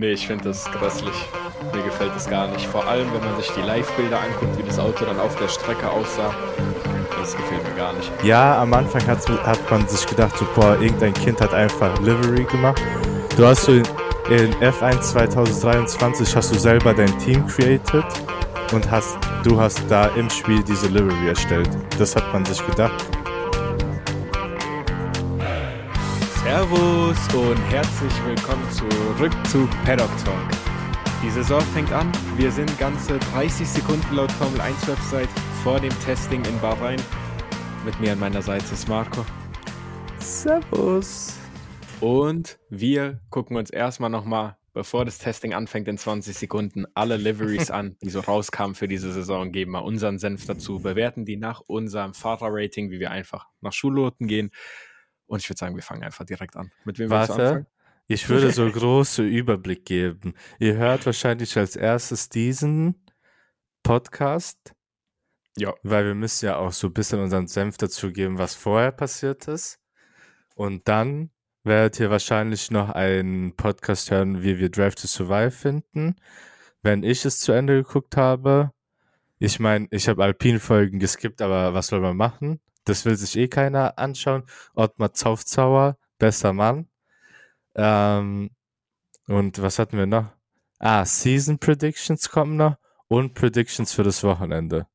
Nee, ich finde das grässlich. Mir gefällt das gar nicht. Vor allem, wenn man sich die Live-Bilder anguckt, wie das Auto dann auf der Strecke aussah. Das gefällt mir gar nicht. Ja, am Anfang hat, man sich gedacht, so, boah, irgendein Kind hat einfach Livery gemacht. Du hast so in, in F1 2023 hast du selber dein Team created und hast, du hast da im Spiel diese Livery erstellt. Das hat man sich gedacht. Servus und herzlich willkommen zurück zu Paddock Talk. Die Saison fängt an. Wir sind ganze 30 Sekunden laut Formel 1 Website vor dem Testing in Bahrain. Mit mir an meiner Seite ist Marco. Servus. Und wir gucken uns erstmal nochmal, bevor das Testing anfängt in 20 Sekunden, alle Liveries an, die so rauskamen für diese Saison, geben mal unseren Senf dazu, bewerten die nach unserem Fahrerrating, wie wir einfach nach Schulnoten gehen. Und ich würde sagen, wir fangen einfach direkt an. Mit wem willst du anfangen? Ich würde so große Überblick geben. Ihr hört wahrscheinlich als erstes diesen Podcast. Ja. Weil wir müssen ja auch so ein bisschen unseren Senf dazu geben, was vorher passiert ist. Und dann werdet ihr wahrscheinlich noch einen Podcast hören, wie wir Drive to Survive finden. Wenn ich es zu Ende geguckt habe. Ich meine, ich habe Alpin-Folgen geskippt, aber was soll man machen? Das will sich eh keiner anschauen. Ottmar Zaufzauer, bester Mann. Ähm, und was hatten wir noch? Ah, Season Predictions kommen noch und Predictions für das Wochenende.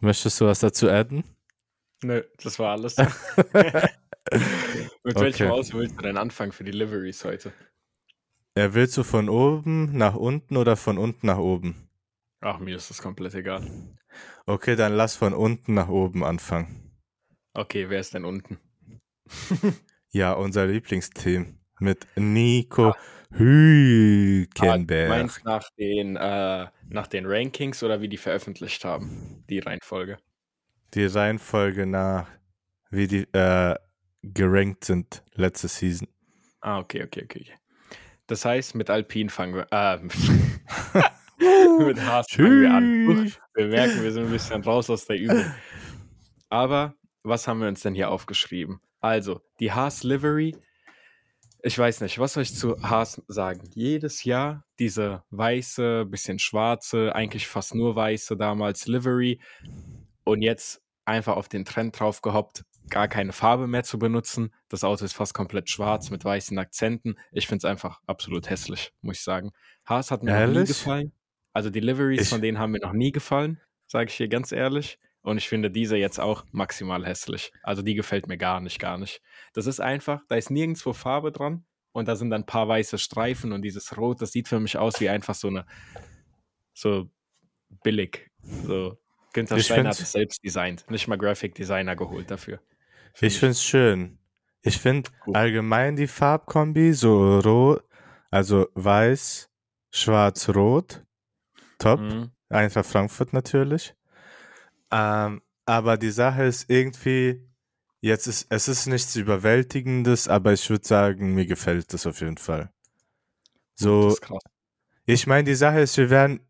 Möchtest du was dazu adden? Nö, das war alles. Mit okay. welchem Aus willst du deinen Anfang für die Liveries heute? Ja, willst du von oben nach unten oder von unten nach oben? Ach, mir ist das komplett egal. Okay, dann lass von unten nach oben anfangen. Okay, wer ist denn unten? ja, unser Lieblingsteam mit Nico ah. Hülkenberg. Ah, meinst nach den, äh, nach den Rankings oder wie die veröffentlicht haben? Die Reihenfolge. Die Reihenfolge nach, wie die äh, gerankt sind letzte Season. Ah, okay, okay, okay. Das heißt, mit Alpin fangen wir. Äh, Mit Haas fangen wir an. Wir merken, wir sind ein bisschen raus aus der Übung. Aber was haben wir uns denn hier aufgeschrieben? Also, die Haas Livery. Ich weiß nicht, was soll ich zu Haas sagen? Jedes Jahr diese weiße, bisschen schwarze, eigentlich fast nur weiße damals Livery und jetzt einfach auf den Trend drauf gehoppt, gar keine Farbe mehr zu benutzen. Das Auto ist fast komplett schwarz mit weißen Akzenten. Ich finde es einfach absolut hässlich, muss ich sagen. Haas hat mir nie gefallen. Also die Liveries ich, von denen haben mir noch nie gefallen, sage ich hier ganz ehrlich. Und ich finde diese jetzt auch maximal hässlich. Also die gefällt mir gar nicht, gar nicht. Das ist einfach, da ist nirgendwo Farbe dran und da sind dann ein paar weiße Streifen und dieses Rot, das sieht für mich aus wie einfach so eine, so billig. So, Günther Steiner hat es selbst designt, nicht mal Graphic Designer geholt dafür. Find ich finde es schön. Ich finde allgemein die Farbkombi so rot, also weiß, schwarz, rot top. Mhm. Eintracht Frankfurt natürlich. Ähm, aber die Sache ist irgendwie, jetzt ist, es ist nichts Überwältigendes, aber ich würde sagen, mir gefällt das auf jeden Fall. So, ich meine, die Sache ist, wir werden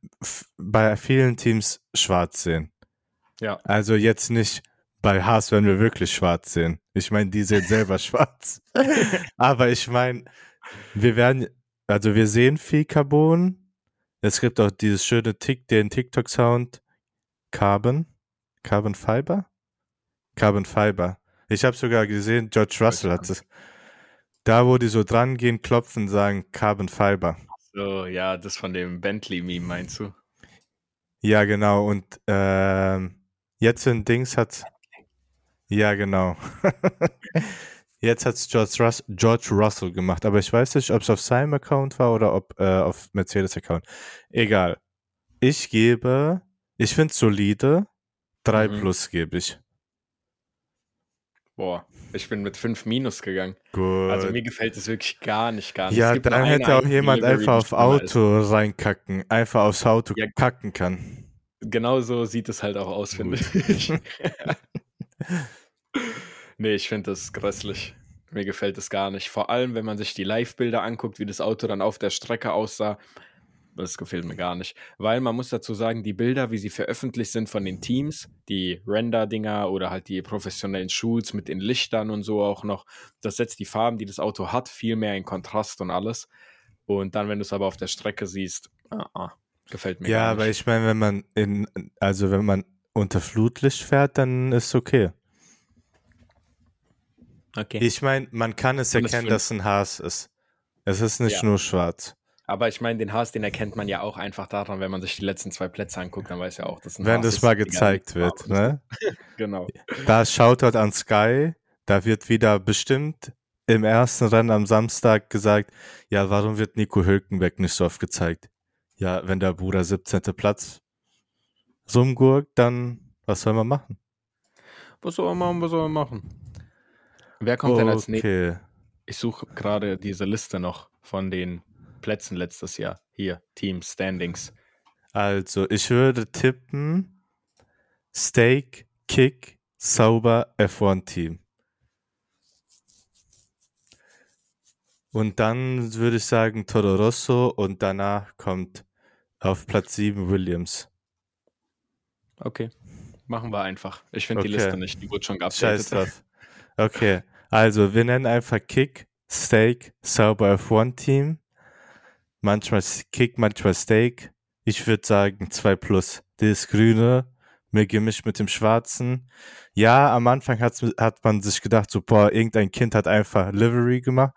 bei vielen Teams schwarz sehen. Ja. Also jetzt nicht bei Haas werden wir wirklich schwarz sehen. Ich meine, die sehen selber schwarz. aber ich meine, wir werden, also wir sehen viel Carbon, es gibt auch dieses schöne Tick, den TikTok-Sound Carbon. Carbon Fiber? Carbon Fiber. Ich habe sogar gesehen, George Russell hat es. Da, wo die so dran gehen, klopfen, sagen Carbon Fiber. So, ja, das von dem Bentley-Meme meinst du? Ja, genau. Und ähm, jetzt in Dings hat. Ja, genau. Jetzt hat es George, Rus George, Russell gemacht, aber ich weiß nicht, ob es auf seinem Account war oder ob äh, auf Mercedes-Account. Egal. Ich gebe, ich finde es solide, 3 mhm. plus gebe ich. Boah, ich bin mit 5 minus gegangen. Gut. Also mir gefällt es wirklich gar nicht, gar nicht. Ja, dann hätte auch jemand einfach auf Auto ist. reinkacken, einfach aufs Auto ja, kacken kann. Genau so sieht es halt auch aus, finde ich. Nee, ich finde das grässlich. Mir gefällt es gar nicht. Vor allem, wenn man sich die Live-Bilder anguckt, wie das Auto dann auf der Strecke aussah. Das gefällt mir gar nicht. Weil man muss dazu sagen, die Bilder, wie sie veröffentlicht sind von den Teams, die Render-Dinger oder halt die professionellen Shoots mit den Lichtern und so auch noch, das setzt die Farben, die das Auto hat, viel mehr in Kontrast und alles. Und dann, wenn du es aber auf der Strecke siehst, ah, ah, gefällt mir Ja, gar aber nicht. ich meine, wenn man in, also wenn man unter Flutlicht fährt, dann ist okay. Okay. Ich meine, man kann es erkennen, dass ein Haas ist. Es ist nicht Ja. nur schwarz. Aber ich meine, den Haas, den erkennt man ja auch einfach daran, wenn man sich die letzten zwei Plätze anguckt, dann weiß ja auch, dass ein Wenn Haas das ist, mal wie gezeigt wird, ne? ist. Genau. Da Shoutout an Sky, da wird wieder bestimmt im ersten Rennen am Samstag gesagt, ja, warum wird Nico Hülkenberg nicht so oft gezeigt? Ja, wenn der Bruder 17. Platz rumgurkt, dann was soll man machen? Was soll man machen, was soll man machen? Wer kommt denn als nächstes? Okay, Ich suche gerade diese Liste noch von den Plätzen letztes Jahr. Hier, Team Standings. also ich würde tippen Steak, Kick, Sauber, F1 Team. Und dann würde ich sagen Toro Rosso und danach kommt auf Platz 7 Williams. Okay. Machen wir einfach. Ich finde die Okay. Liste nicht, die wurde schon Scheiß geupdatet. drauf. Okay, also wir nennen einfach Kick, Steak, Sauber F1 Team. Manchmal Kick, manchmal Steak. Ich würde sagen 2 plus. Das Grüne, mir gemischt mit dem Schwarzen. Ja, am Anfang hat's, hat man sich gedacht, so, boah, irgendein Kind hat einfach Livery gemacht.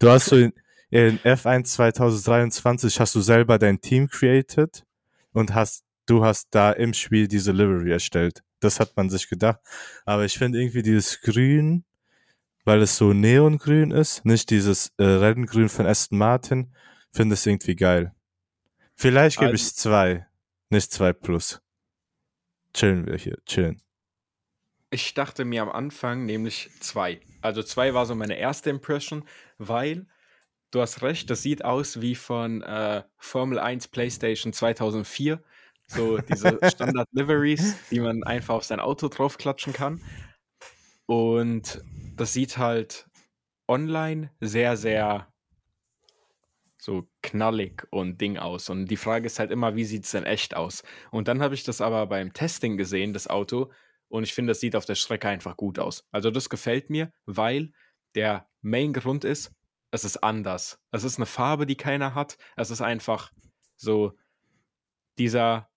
Du hast so in, in F1 2023 hast du selber dein Team created und hast, du hast da im Spiel diese Livery erstellt. Das hat man sich gedacht. Aber ich finde irgendwie dieses Grün, weil es so neongrün ist, nicht dieses äh, Renngrün von Aston Martin, finde es irgendwie geil. Vielleicht gebe Also- ich zwei, nicht zwei plus. Chillen wir hier, chillen. Ich dachte mir am Anfang nämlich zwei. Also zwei war so meine erste Impression, weil du hast recht, das sieht aus wie von äh, Formel 1 PlayStation 2004. So diese Standard-Liveries, die man einfach auf sein Auto draufklatschen kann. Und das sieht halt online sehr, sehr so knallig und Ding aus. Und die Frage ist halt immer, wie sieht es denn echt aus? Und dann habe ich das aber beim Testing gesehen, das Auto, und ich finde, das sieht auf der Strecke einfach gut aus. Also das gefällt mir, weil der Main-Grund ist, es ist anders. Es ist eine Farbe, die keiner hat. Es ist einfach so dieser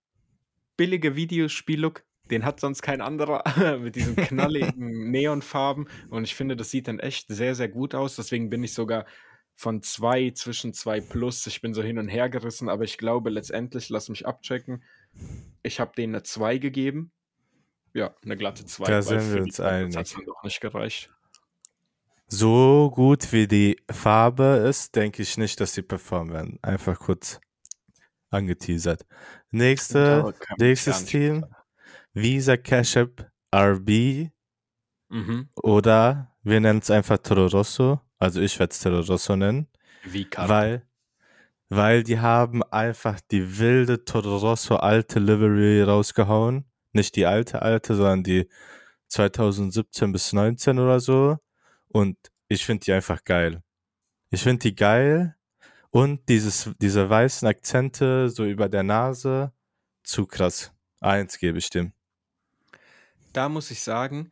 billige Videospiel-Look, den hat sonst kein anderer mit diesen knalligen Neonfarben. Und ich finde, das sieht dann echt sehr, sehr gut aus. Deswegen bin ich sogar von zwei zwischen zwei plus. Ich bin so hin und her gerissen, aber ich glaube letztendlich, lass mich abchecken. Ich habe denen eine 2 gegeben. Ja, eine glatte 2. Da sind wir uns einig. Das hat doch nicht gereicht. So gut wie die Farbe ist, denke ich nicht, dass sie performen werden. Einfach kurz angeteasert. Nächste, kann nächstes Team, Visa Cash App RB Mhm. oder wir nennen es einfach Toro Rosso. Also ich werde es Toro Rosso nennen. Wie Karten. Weil, weil die haben einfach die wilde Toro Rosso alte Livery rausgehauen. Nicht die alte alte, sondern die 2017 bis 19 oder so. Und ich finde die einfach geil. Ich finde die geil. Und dieses, diese weißen Akzente so über der Nase, zu krass. Eins gebe ich dem. Da muss ich sagen,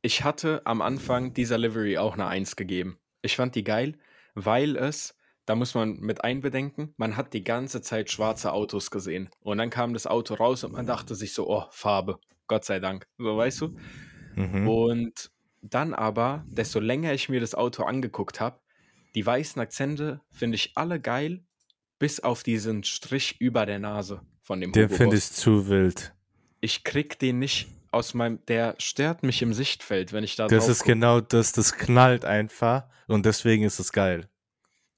ich hatte am Anfang dieser Livery auch eine 1 gegeben. Ich fand die geil, weil es, da muss man mit einbedenken, man hat die ganze Zeit schwarze Autos gesehen. Und dann kam das Auto raus und man dachte sich so, oh, Farbe, Gott sei Dank. So, weißt du? Mhm. Und dann aber, desto länger ich mir das Auto angeguckt habe, die weißen Akzente finde ich alle geil, bis auf diesen Strich über der Nase von dem Den finde ich zu wild. Ich krieg den nicht aus meinem, der stört mich im Sichtfeld, wenn ich da Das ist guck. genau das, das knallt einfach und deswegen ist es geil.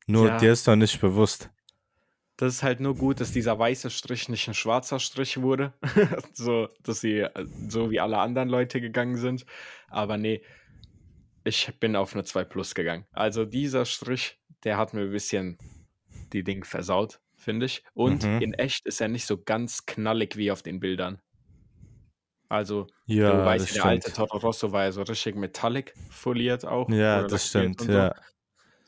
Nur Ja. dir ist noch nicht bewusst. Das ist halt nur gut, dass dieser weiße Strich nicht ein schwarzer Strich wurde. so, dass sie äh, so wie alle anderen Leute gegangen sind. Aber nee, ich bin auf eine 2 Plus gegangen. Also dieser Strich, der hat mir ein bisschen die Ding versaut, finde ich. Und Mhm. in echt ist er nicht so ganz knallig wie auf den Bildern. Also, Ja, du weißt, der alte. Toro Rosso war ja so richtig metallic foliert auch. Ja, das stimmt, und so. ja.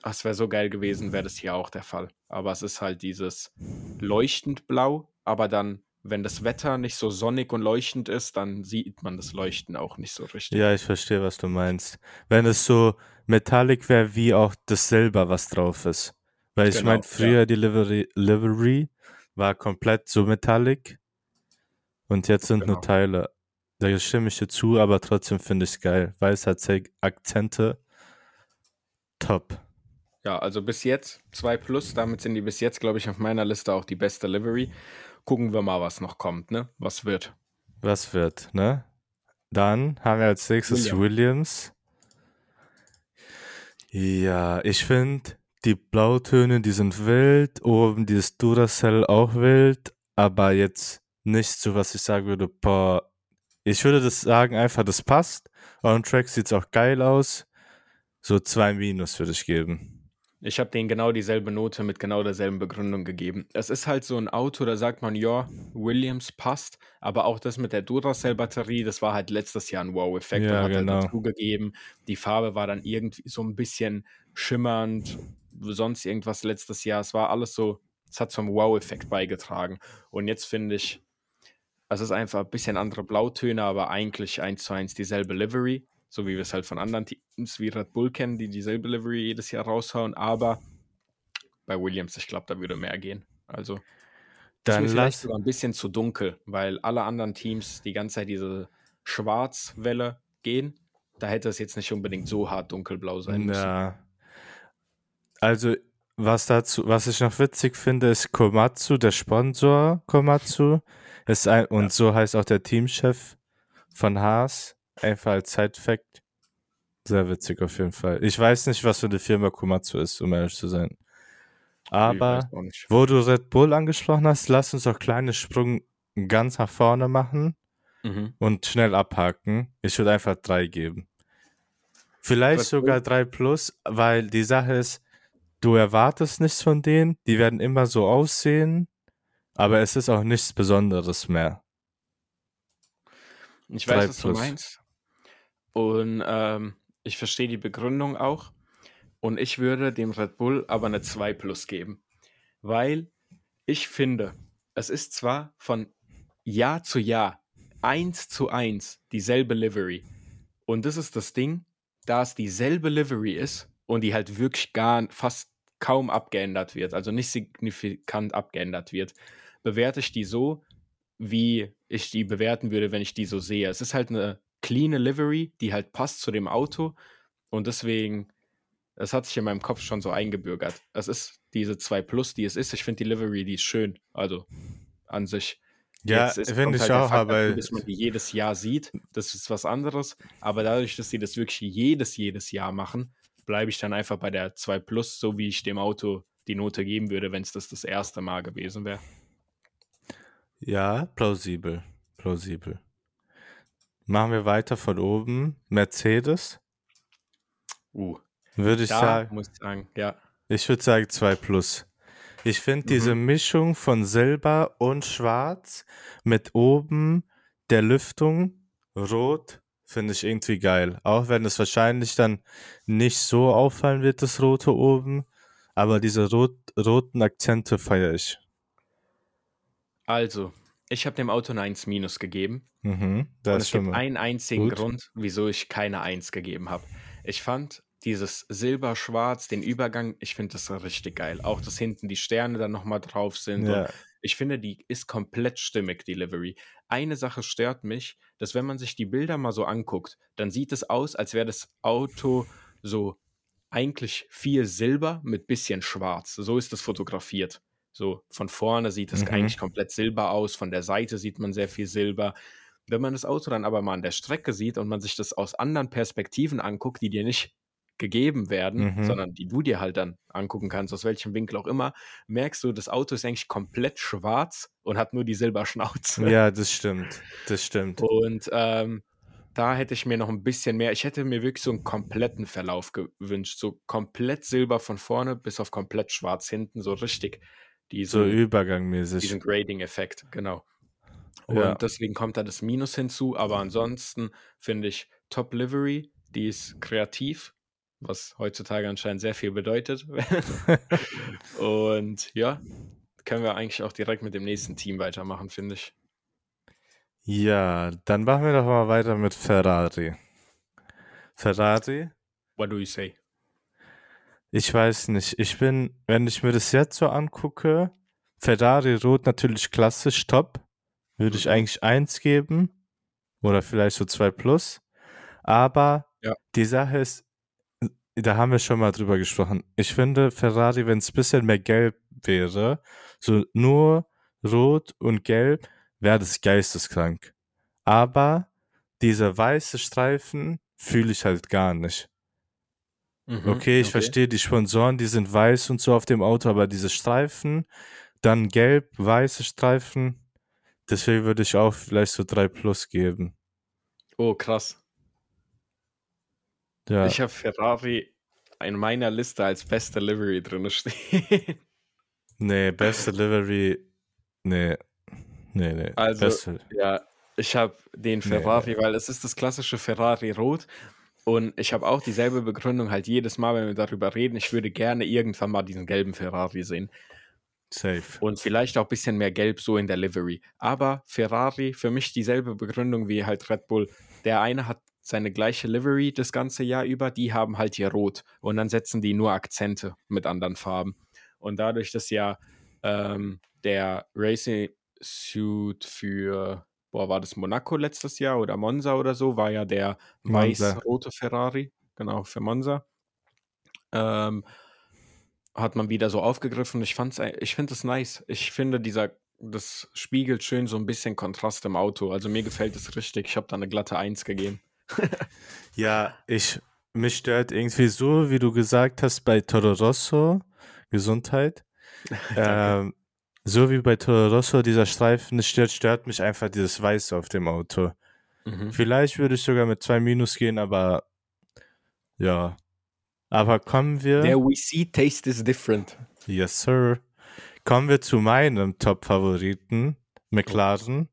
Ach, Es wäre so geil gewesen, wäre das hier auch der Fall. Aber es ist halt dieses leuchtend blau, aber dann, wenn das Wetter nicht so sonnig und leuchtend ist, dann sieht man das Leuchten auch nicht so richtig. Ja, ich verstehe, was du meinst. Wenn es so metallic wäre, wie auch das Silber, was drauf ist. Weil ich Genau, meine, ja. früher die Livery, Livery war komplett so metallic und jetzt sind Genau. nur Teile. Da stimme ich dir zu, aber trotzdem finde ich es geil, weil es hat Akzente. Top. Ja, also bis jetzt 2 plus, damit sind die bis jetzt, glaube ich, auf meiner Liste auch die beste Livery. Gucken wir mal, was noch kommt, ne? Was wird. Was wird, ne? Dann haben wir als nächstes William. Williams. Ja, ich finde, die Blautöne, die sind wild. Oben dieses Duracell auch wild. Aber jetzt nicht so, was ich sagen würde, boah. Ich würde das sagen, einfach, das passt. On Track sieht es auch geil aus. So zwei Minus würde ich geben. Ich habe denen genau dieselbe Note mit genau derselben Begründung gegeben. Es ist halt so ein Auto, da sagt man, ja, Williams passt, aber auch das mit der Duracell-Batterie, das war halt letztes Jahr ein Wow-Effekt Ja, und hat genau. halt dazugegeben. Die Farbe war dann irgendwie so ein bisschen schimmernd, sonst irgendwas letztes Jahr. Es war alles so, es hat zum Wow-Effekt beigetragen. Und jetzt finde ich, es ist einfach ein bisschen andere Blautöne, aber eigentlich eins zu eins dieselbe Livery, so wie wir es halt von anderen Teams wie Red Bull kennen, die dieselbe Livery jedes Jahr raushauen. Aber bei Williams, ich glaube, da würde mehr gehen. Also ist Dann mir vielleicht sogar ein bisschen zu dunkel, weil alle anderen Teams die ganze Zeit diese Schwarzwelle gehen. Da hätte es jetzt nicht unbedingt so hart dunkelblau sein müssen. Ja. Also, was dazu, was ich noch witzig finde, ist Komatsu, der Sponsor Komatsu. Ist ein, und Ja. so heißt auch der Teamchef von Haas. Einfach als Side-Fact. Sehr witzig auf jeden Fall. Ich weiß nicht, was für eine Firma Komatsu ist, um ehrlich zu sein. Aber wo du Red Bull angesprochen hast, lass uns auch kleine Sprung ganz nach vorne machen Mhm. und schnell abhaken. Ich würde einfach drei geben. Vielleicht Red Bull? sogar drei plus, weil die Sache ist, du erwartest nichts von denen, die werden immer so aussehen, aber es ist auch nichts Besonderes mehr. Ich Drei weiß, was du plus. meinst. Und ähm, ich verstehe die Begründung auch. Und ich würde dem Red Bull aber eine 2 plus geben. Weil ich finde, es ist zwar von Jahr zu Jahr eins zu eins dieselbe Livery. Und das ist das Ding, da es dieselbe Livery ist und die halt wirklich gar fast kaum abgeändert wird, also nicht signifikant abgeändert wird, bewerte ich die so, wie ich die bewerten würde, wenn ich die so sehe. Es ist halt eine clean Livery, die halt passt zu dem Auto und deswegen, das hat sich in meinem Kopf schon so eingebürgert. Es ist diese 2 Plus, die es ist. Ich finde die Livery, die ist schön, also an sich. Ja, finde ich halt auch, Fakt aber dass man die jedes Jahr sieht, das ist was anderes. Aber dadurch, dass sie das wirklich jedes, jedes Jahr machen, bleibe ich dann einfach bei der 2 Plus, so wie ich dem Auto die Note geben würde, wenn es das das erste Mal gewesen wäre. ja, plausibel, plausibel. Machen wir weiter von oben. Mercedes, Uh, würde ich da sagen. muss ich sagen, ja. Ich würde sagen 2 plus. Ich finde diese Mischung von Silber und Schwarz mit oben der Lüftung rot finde ich irgendwie geil. Auch wenn es wahrscheinlich dann nicht so auffallen wird, das rote oben. Aber diese rot, roten Akzente feiere ich. Also, ich habe dem Auto eine 1 minus gegeben. Mhm, Und das es ist schon gibt einen einzigen gut. Grund, wieso ich keine 1 gegeben habe. Ich fand dieses Silber-Schwarz, den Übergang, ich finde das richtig geil. Auch, dass hinten die Sterne dann nochmal drauf sind. Ja, Und ich finde, die ist komplett stimmig, die Livery. Eine Sache stört mich, dass wenn man sich die Bilder mal so anguckt, dann sieht es aus, als wäre das Auto so eigentlich viel Silber mit bisschen Schwarz. So ist es fotografiert. So von vorne sieht es Mhm. eigentlich komplett Silber aus, von der Seite sieht man sehr viel Silber. Wenn man das Auto dann aber mal an der Strecke sieht und man sich das aus anderen Perspektiven anguckt, die dir nicht gegeben werden, Mhm. sondern die du dir halt dann angucken kannst, aus welchem Winkel auch immer, merkst du, das Auto ist eigentlich komplett schwarz und hat nur die Silberschnauze. ja, das stimmt. Das stimmt. Und ähm, da hätte ich mir noch ein bisschen mehr, ich hätte mir wirklich so einen kompletten Verlauf gewünscht. So komplett Silber von vorne bis auf komplett schwarz hinten, so richtig So diesen, übergangmäßig. diesen Grading-Effekt, genau. Und Ja. deswegen kommt da das Minus hinzu, aber ansonsten finde ich Top Livery, die ist kreativ, was heutzutage anscheinend sehr viel bedeutet. Und ja, können wir eigentlich auch direkt mit dem nächsten Team weitermachen, finde ich. Ja, dann machen wir doch mal weiter mit Ferrari. Ferrari? What do you say? Ich weiß nicht. Ich bin, wenn ich mir das jetzt so angucke, Ferrari Rot natürlich klassisch top. Würde ich Mhm. eigentlich eins geben. Oder vielleicht so zwei plus. Aber Ja. die Sache ist, da haben wir schon mal drüber gesprochen. Ich finde Ferrari, wenn es ein bisschen mehr gelb wäre, so nur rot und gelb, wäre das geisteskrank. Aber diese weiße Streifen fühle ich halt gar nicht. Mhm, Okay, ich verstehe die Sponsoren, die sind weiß und so auf dem Auto, aber diese Streifen, dann gelb, weiße Streifen, deswegen würde ich auch vielleicht so 3 plus geben. Oh, krass. Ja, Ich habe Ferrari in meiner Liste als beste Livery drin stehen. nee, beste Livery, nee, nee, nee, Also, beste, Ja, ich habe den Nee, Ferrari, weil es ist das klassische Ferrari Rot. Und ich habe auch dieselbe Begründung halt jedes Mal, wenn wir darüber reden. Ich würde gerne irgendwann mal diesen gelben Ferrari sehen. safe. Und vielleicht auch ein bisschen mehr Gelb so in der Livery. Aber Ferrari, für mich dieselbe Begründung wie halt Red Bull. Der eine hat seine gleiche Livery das ganze Jahr über, die haben halt hier rot. Und dann setzen die nur Akzente mit anderen Farben. Und dadurch, dass ja ähm, der Racing Suit für, boah, war das Monaco letztes Jahr oder Monza oder so, war ja der weiß-rote Ferrari, genau, für Monza. Ähm, hat man wieder so aufgegriffen. Ich fand's, ich finde es nice. Ich finde, dieser, das spiegelt schön so ein bisschen Kontrast im Auto. Also mir gefällt es richtig. Ich habe da eine glatte Eins gegeben. Ja, ich, mich stört irgendwie so, wie du gesagt hast, bei Toro Rosso, Gesundheit, ähm, so wie bei Toro Rosso, dieser Streifen, das stört, stört mich einfach dieses Weiß auf dem Auto. Mhm. Vielleicht würde ich sogar mit zwei Minus gehen, aber ja. Aber kommen wir. Der We See Taste is different. Yes, sir. Kommen wir zu meinem Top-Favoriten, McLaren.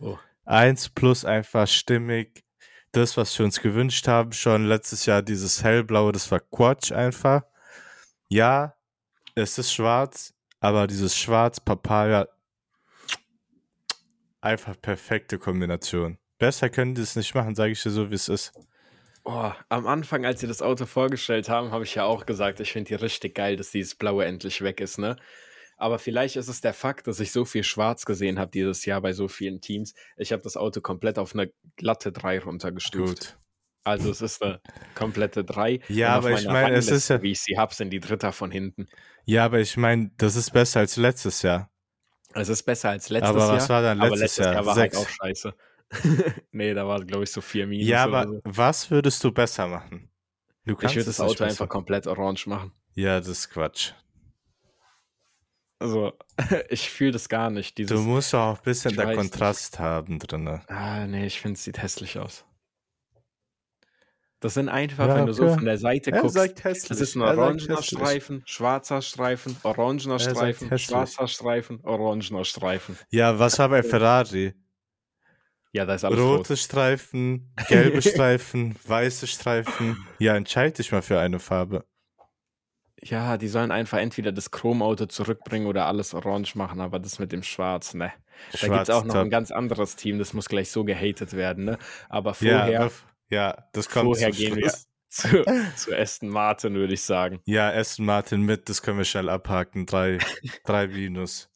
Oh. 1 plus einfach stimmig. Das, was wir uns gewünscht haben, schon letztes Jahr dieses hellblaue, das war Quatsch einfach. Ja, es ist schwarz, aber dieses schwarz Papaya, einfach perfekte Kombination. Besser können die es nicht machen, sage ich dir so, wie es ist. Oh, am Anfang, als sie das Auto vorgestellt haben, habe ich ja auch gesagt, ich finde die richtig geil, dass dieses Blaue endlich weg ist, ne? Aber vielleicht ist es der Fakt, dass ich so viel Schwarz gesehen habe dieses Jahr bei so vielen Teams. Ich habe das Auto komplett auf eine glatte 3 runtergestuft. Gut. Also es ist eine komplette 3. Ja, aber ich meine, es ist ja- Wie ich sie habe, sind die Dritter von hinten. Ja, aber ich meine, das ist besser als letztes Jahr. Es ist besser als letztes Aber Jahr. was war dann aber letztes letztes Jahr? Jahr war Sechs. halt auch scheiße. nee, da war, glaube ich, so 4 Minus. Ja, aber so. was würdest du besser machen? Du Ich würde das Auto einfach komplett orange machen. Ja, das ist Quatsch. Also, ich fühle das gar nicht. Dieses, Du musst auch ein bisschen der weiß nicht. Kontrast haben drin. ah, nee, ich finde, es sieht hässlich aus. Das sind einfach, Ja, wenn du so von der Seite Er guckst, das ist ein Er orangener. Streifen, schwarzer Streifen, orangener Streifen, schwarzer Streifen, orangener Streifen. Ja, was war bei Ferrari? Ja, da ist alles rot. Rote Streifen, gelbe Streifen, weiße Streifen. Ja, entscheide dich mal für eine Farbe. Ja, die sollen einfach entweder das Chromauto zurückbringen oder alles orange machen, aber das mit dem Schwarz, ne. Da gibt Schwarz es auch noch top. ein ganz anderes Team, das muss gleich so gehatet werden, ne. Aber Ja, vorher, bef- ja, das kommt vorher gehen wir Schluss. zu, zu Aston Martin, würde ich sagen. Ja, Aston Martin mit, das können wir schnell abhaken. Drei, drei Minus.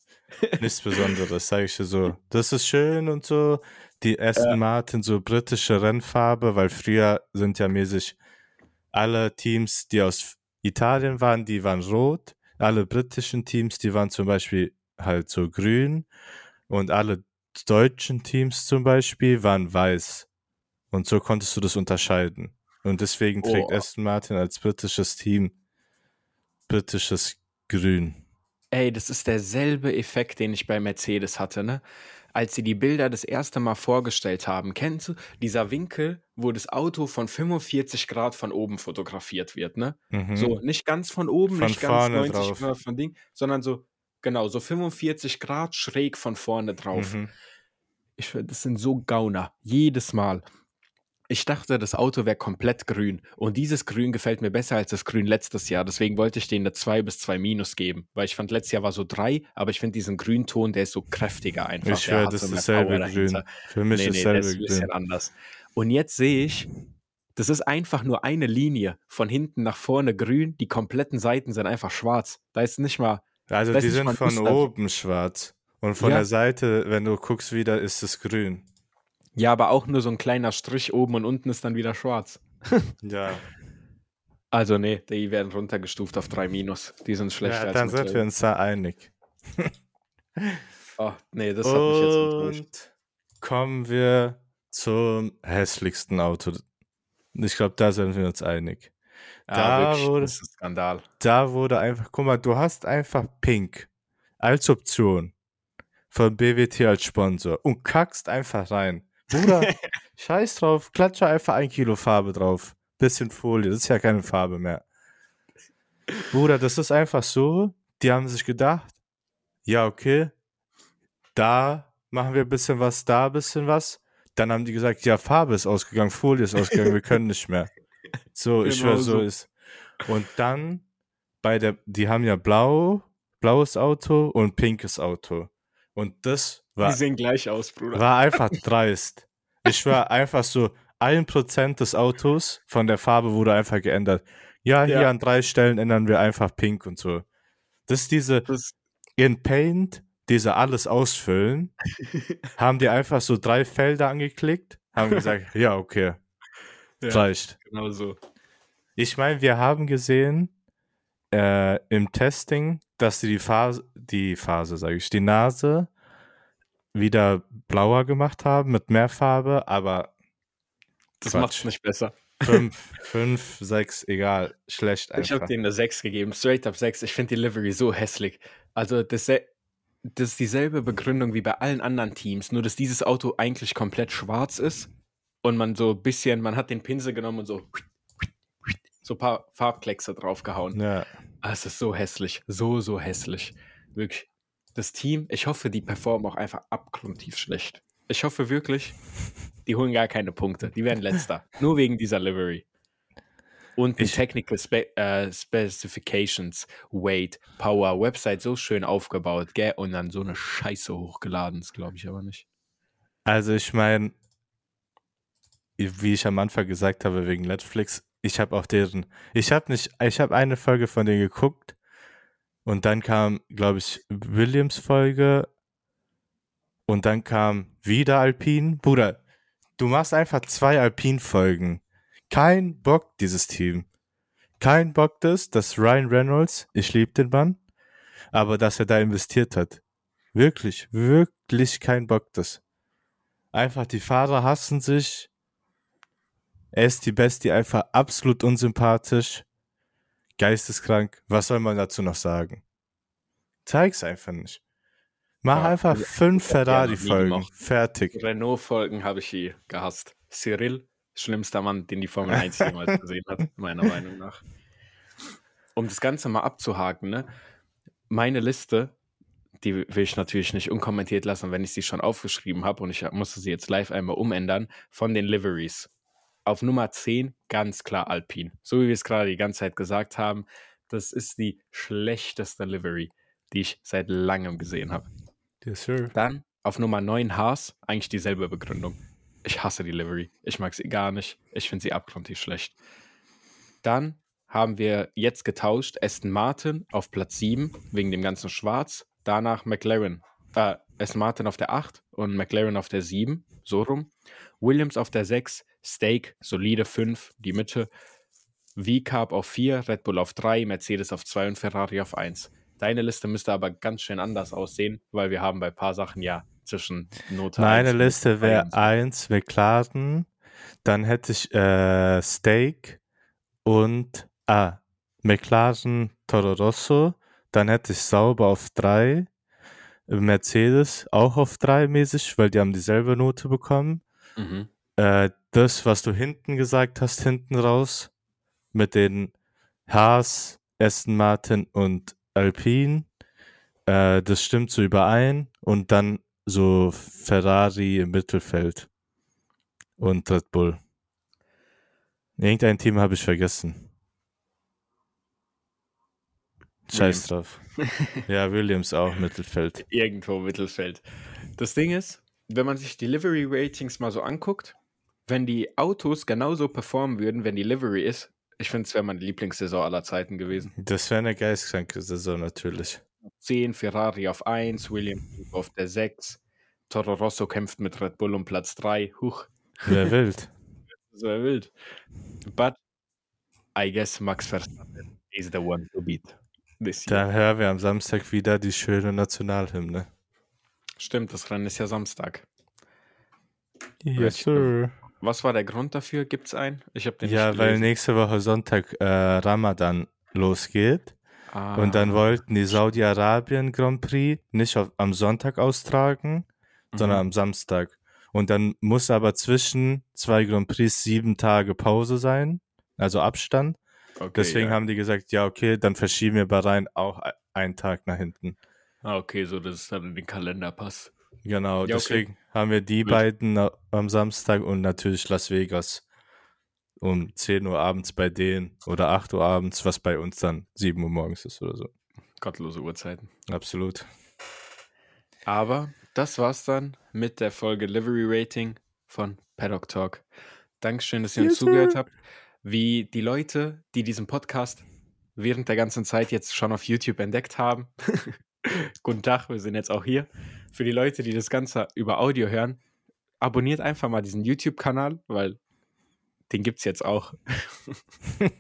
Nichts Besonderes, sage ich dir so. Das ist schön und so. Die Aston Martin, so britische Rennfarbe, weil früher sind ja mäßig alle Teams, die aus Italien waren, die waren rot. Alle britischen Teams, die waren zum Beispiel halt so grün. Und alle deutschen Teams zum Beispiel waren weiß. Und so konntest du das unterscheiden. Und deswegen trägt Oh. Aston Martin als britisches Team britisches Grün. Ey, das ist derselbe Effekt, den ich bei Mercedes hatte, ne? Als sie die Bilder das erste Mal vorgestellt haben, kennst du dieser Winkel, wo das Auto von 45 Grad von oben fotografiert wird, ne? Mhm. So, nicht ganz von oben, Von nicht ganz vorne 90 drauf. Grad von Ding, sondern so, genau, so 45 Grad schräg von vorne drauf. Mhm. Ich, das sind so Gauner, jedes Mal. Ich dachte, das Auto wäre komplett grün. Und dieses Grün gefällt mir besser als das Grün letztes Jahr. Deswegen wollte ich denen eine 2 bis 2 Minus geben. Weil ich fand, letztes Jahr war so 3, aber ich finde diesen Grünton, der ist so kräftiger einfach. Ich höre, das ist dasselbe Grün. Für mich nee, ist nee, dasselbe Grün. ein bisschen anders. Und jetzt sehe ich, das ist einfach nur eine Linie. Von hinten nach vorne grün. Die kompletten Seiten sind einfach schwarz. Da ist nicht mal. Also die sind von Muster. oben schwarz. Und von ja. der Seite, wenn du guckst wieder, ist es grün. Ja, aber auch nur so ein kleiner Strich oben und unten ist dann wieder schwarz. ja. Also nee, die werden runtergestuft auf 3 Minus. Die sind schlechter ja, dann sind wir uns da einig. oh, nee, das hat und mich jetzt enttäuscht. Kommen wir zum hässlichsten Auto. Ich glaube, da sind wir uns einig. Ja, da wirklich, wurde, das ist ein Skandal. Da wurde einfach, guck mal, du hast einfach Pink als Option von BWT als Sponsor und kackst einfach rein. Bruder, scheiß drauf, klatsche einfach ein Kilo Farbe drauf. Bisschen Folie, das ist ja keine Farbe mehr. Bruder, das ist einfach so, die haben sich gedacht, ja, okay, da machen wir ein bisschen was, da ein bisschen was. Dann haben die gesagt, ja, Farbe ist ausgegangen, Folie ist ausgegangen, wir können nicht mehr. So, genau ich schwör, so ist. Und dann bei der, die haben ja blau, blaues Auto und pinkes Auto. Und das war. Die sehen gleich aus, Bruder. War einfach dreist. Ich war einfach so, ein Prozent des Autos von der Farbe wurde einfach geändert. Ja, hier ja. an drei Stellen ändern wir einfach pink und so. Das ist diese, das in Paint, diese alles ausfüllen, haben die einfach so drei Felder angeklickt, haben gesagt, ja, okay, ja, reicht. Genau so. Ich meine, wir haben gesehen äh, im Testing, dass sie die Phase, die Phase, sage ich, die Nase wieder blauer gemacht haben mit mehr Farbe, aber das macht es nicht besser. Fünf, fünf, sechs, egal. Schlecht einfach. Ich habe denen eine sechs gegeben, straight up sechs. Ich finde die Livery so hässlich. Also das, das ist dieselbe Begründung wie bei allen anderen Teams, nur dass dieses Auto eigentlich komplett schwarz ist und man so ein bisschen, man hat den Pinsel genommen und so so ein paar Farbkleckse draufgehauen. Ja. Ah, es ist so hässlich, so, so hässlich. Wirklich. Das Team, ich hoffe, die performen auch einfach abgrundtief schlecht. Ich hoffe wirklich, die holen gar keine Punkte. Die werden letzter. Nur wegen dieser Livery. Und die Technical Spe äh, Specifications, Weight, Power, Website so schön aufgebaut, gell? Und dann so eine Scheiße hochgeladen, das glaube ich aber nicht. Also ich meine, wie ich am Anfang gesagt habe, wegen Netflix, ich habe auch deren, ich habe nicht, ich habe eine Folge von denen geguckt und dann kam, glaube ich, Williams Folge und dann kam wieder Alpin. Bruder, du machst einfach zwei Alpin-Folgen. Kein Bock, dieses Team. Kein Bock das, dass Ryan Reynolds, ich liebe den Mann, aber dass er da investiert hat. Wirklich, wirklich kein Bock das. Einfach die Fahrer hassen sich, er ist die Bestie, einfach absolut unsympathisch, geisteskrank. Was soll man dazu noch sagen? Zeig's einfach nicht. Mach ja, einfach fünf Ferrari-Folgen. Fertig. Renault-Folgen habe ich hier gehasst. Cyril, schlimmster Mann, den die Formel 1 jemals gesehen hat, meiner Meinung nach. Um das Ganze mal abzuhaken, ne? Meine Liste, die will ich natürlich nicht unkommentiert lassen, wenn ich sie schon aufgeschrieben habe und ich musste sie jetzt live einmal umändern, von den Liveries. Auf Nummer 10 ganz klar Alpine. So wie wir es gerade die ganze Zeit gesagt haben, das ist die schlechteste Livery, die ich seit langem gesehen habe. Yes, sir. Dann auf Nummer 9 Haas, eigentlich dieselbe Begründung. Ich hasse die Livery. Ich mag sie gar nicht. Ich finde sie abgrundtief schlecht. Dann haben wir jetzt getauscht Aston Martin auf Platz 7 wegen dem ganzen Schwarz. Danach McLaren. Äh, Aston Martin auf der 8 und McLaren auf der 7. So rum. Williams auf der 6, Steak, solide 5, die Mitte. V-Carb auf 4, Red Bull auf 3, Mercedes auf 2 und Ferrari auf 1. Deine Liste müsste aber ganz schön anders aussehen, weil wir haben bei ein paar Sachen ja zwischen Note Meine Liste wäre 1 McLaren, dann hätte ich äh, Steak und ah, McLaren Toro Rosso, dann hätte ich Sauber auf 3, Mercedes auch auf 3 mäßig, weil die haben dieselbe Note bekommen. Mhm. Äh, das, was du hinten gesagt hast, hinten raus, mit den Haas, Aston Martin und Alpine, äh, das stimmt so überein. Und dann so Ferrari im Mittelfeld und Red Bull. Irgendein Team habe ich vergessen. Scheiß drauf. ja, Williams auch Mittelfeld. Irgendwo Mittelfeld. Das Ding ist, wenn man sich die Livery Ratings mal so anguckt, wenn die Autos genauso performen würden, wenn die Livery ist, ich finde, es wäre meine Lieblingssaison aller Zeiten gewesen. Das wäre eine geistkranke Saison natürlich. 10, Ferrari auf 1, Williams auf der 6, Toro Rosso kämpft mit Red Bull um Platz 3. Huch. Wäre wild. Wäre wild. But I guess Max Verstappen is the one to beat. This year. Dann hören wir am Samstag wieder die schöne Nationalhymne. Stimmt, das Rennen ist ja Samstag. Yes, sir. Was war der Grund dafür? Gibt es einen? Ich habe den Ja, nicht weil nächste Woche Sonntag äh, Ramadan losgeht. Ah, Und dann wollten die Saudi-Arabien Grand Prix nicht auf, am Sonntag austragen, sondern Mhm. am Samstag. Und dann muss aber zwischen zwei Grand Prix sieben Tage Pause sein, also Abstand. okay, Deswegen ja. haben die gesagt, ja, okay, dann verschieben wir Bahrain auch einen Tag nach hinten. Ah, okay, so dass es dann in den Kalender passt. Genau, Ja, okay. deswegen haben wir die Gut. beiden am Samstag und natürlich Las Vegas um 10 Uhr abends bei denen oder 8 Uhr abends, was bei uns dann 7 Uhr morgens ist oder so. Gottlose Uhrzeiten. Absolut. Aber das war's dann mit der Folge Livery Rating von Paddock Talk. Dankeschön, dass ihr uns zugehört habt. Wie die Leute, die diesen Podcast während der ganzen Zeit jetzt schon auf YouTube entdeckt haben. Guten Tag, wir sind jetzt auch hier. Für die Leute, die das Ganze über Audio hören, abonniert einfach mal diesen YouTube-Kanal, weil den gibt's jetzt auch.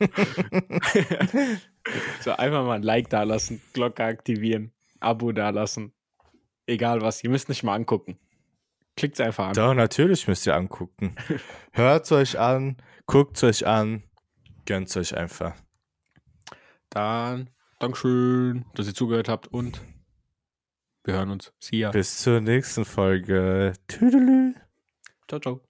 so einfach mal ein Like da lassen, Glocke aktivieren, Abo da lassen. Egal was, ihr müsst nicht mal angucken. Klickt's einfach an. Doch, natürlich müsst ihr angucken. Hört euch an, guckt euch an, gönnt euch einfach. Dann Dankeschön, dass ihr zugehört habt und wir hören uns. See ya. Bis zur nächsten Folge. Tüdelü. Ciao, ciao.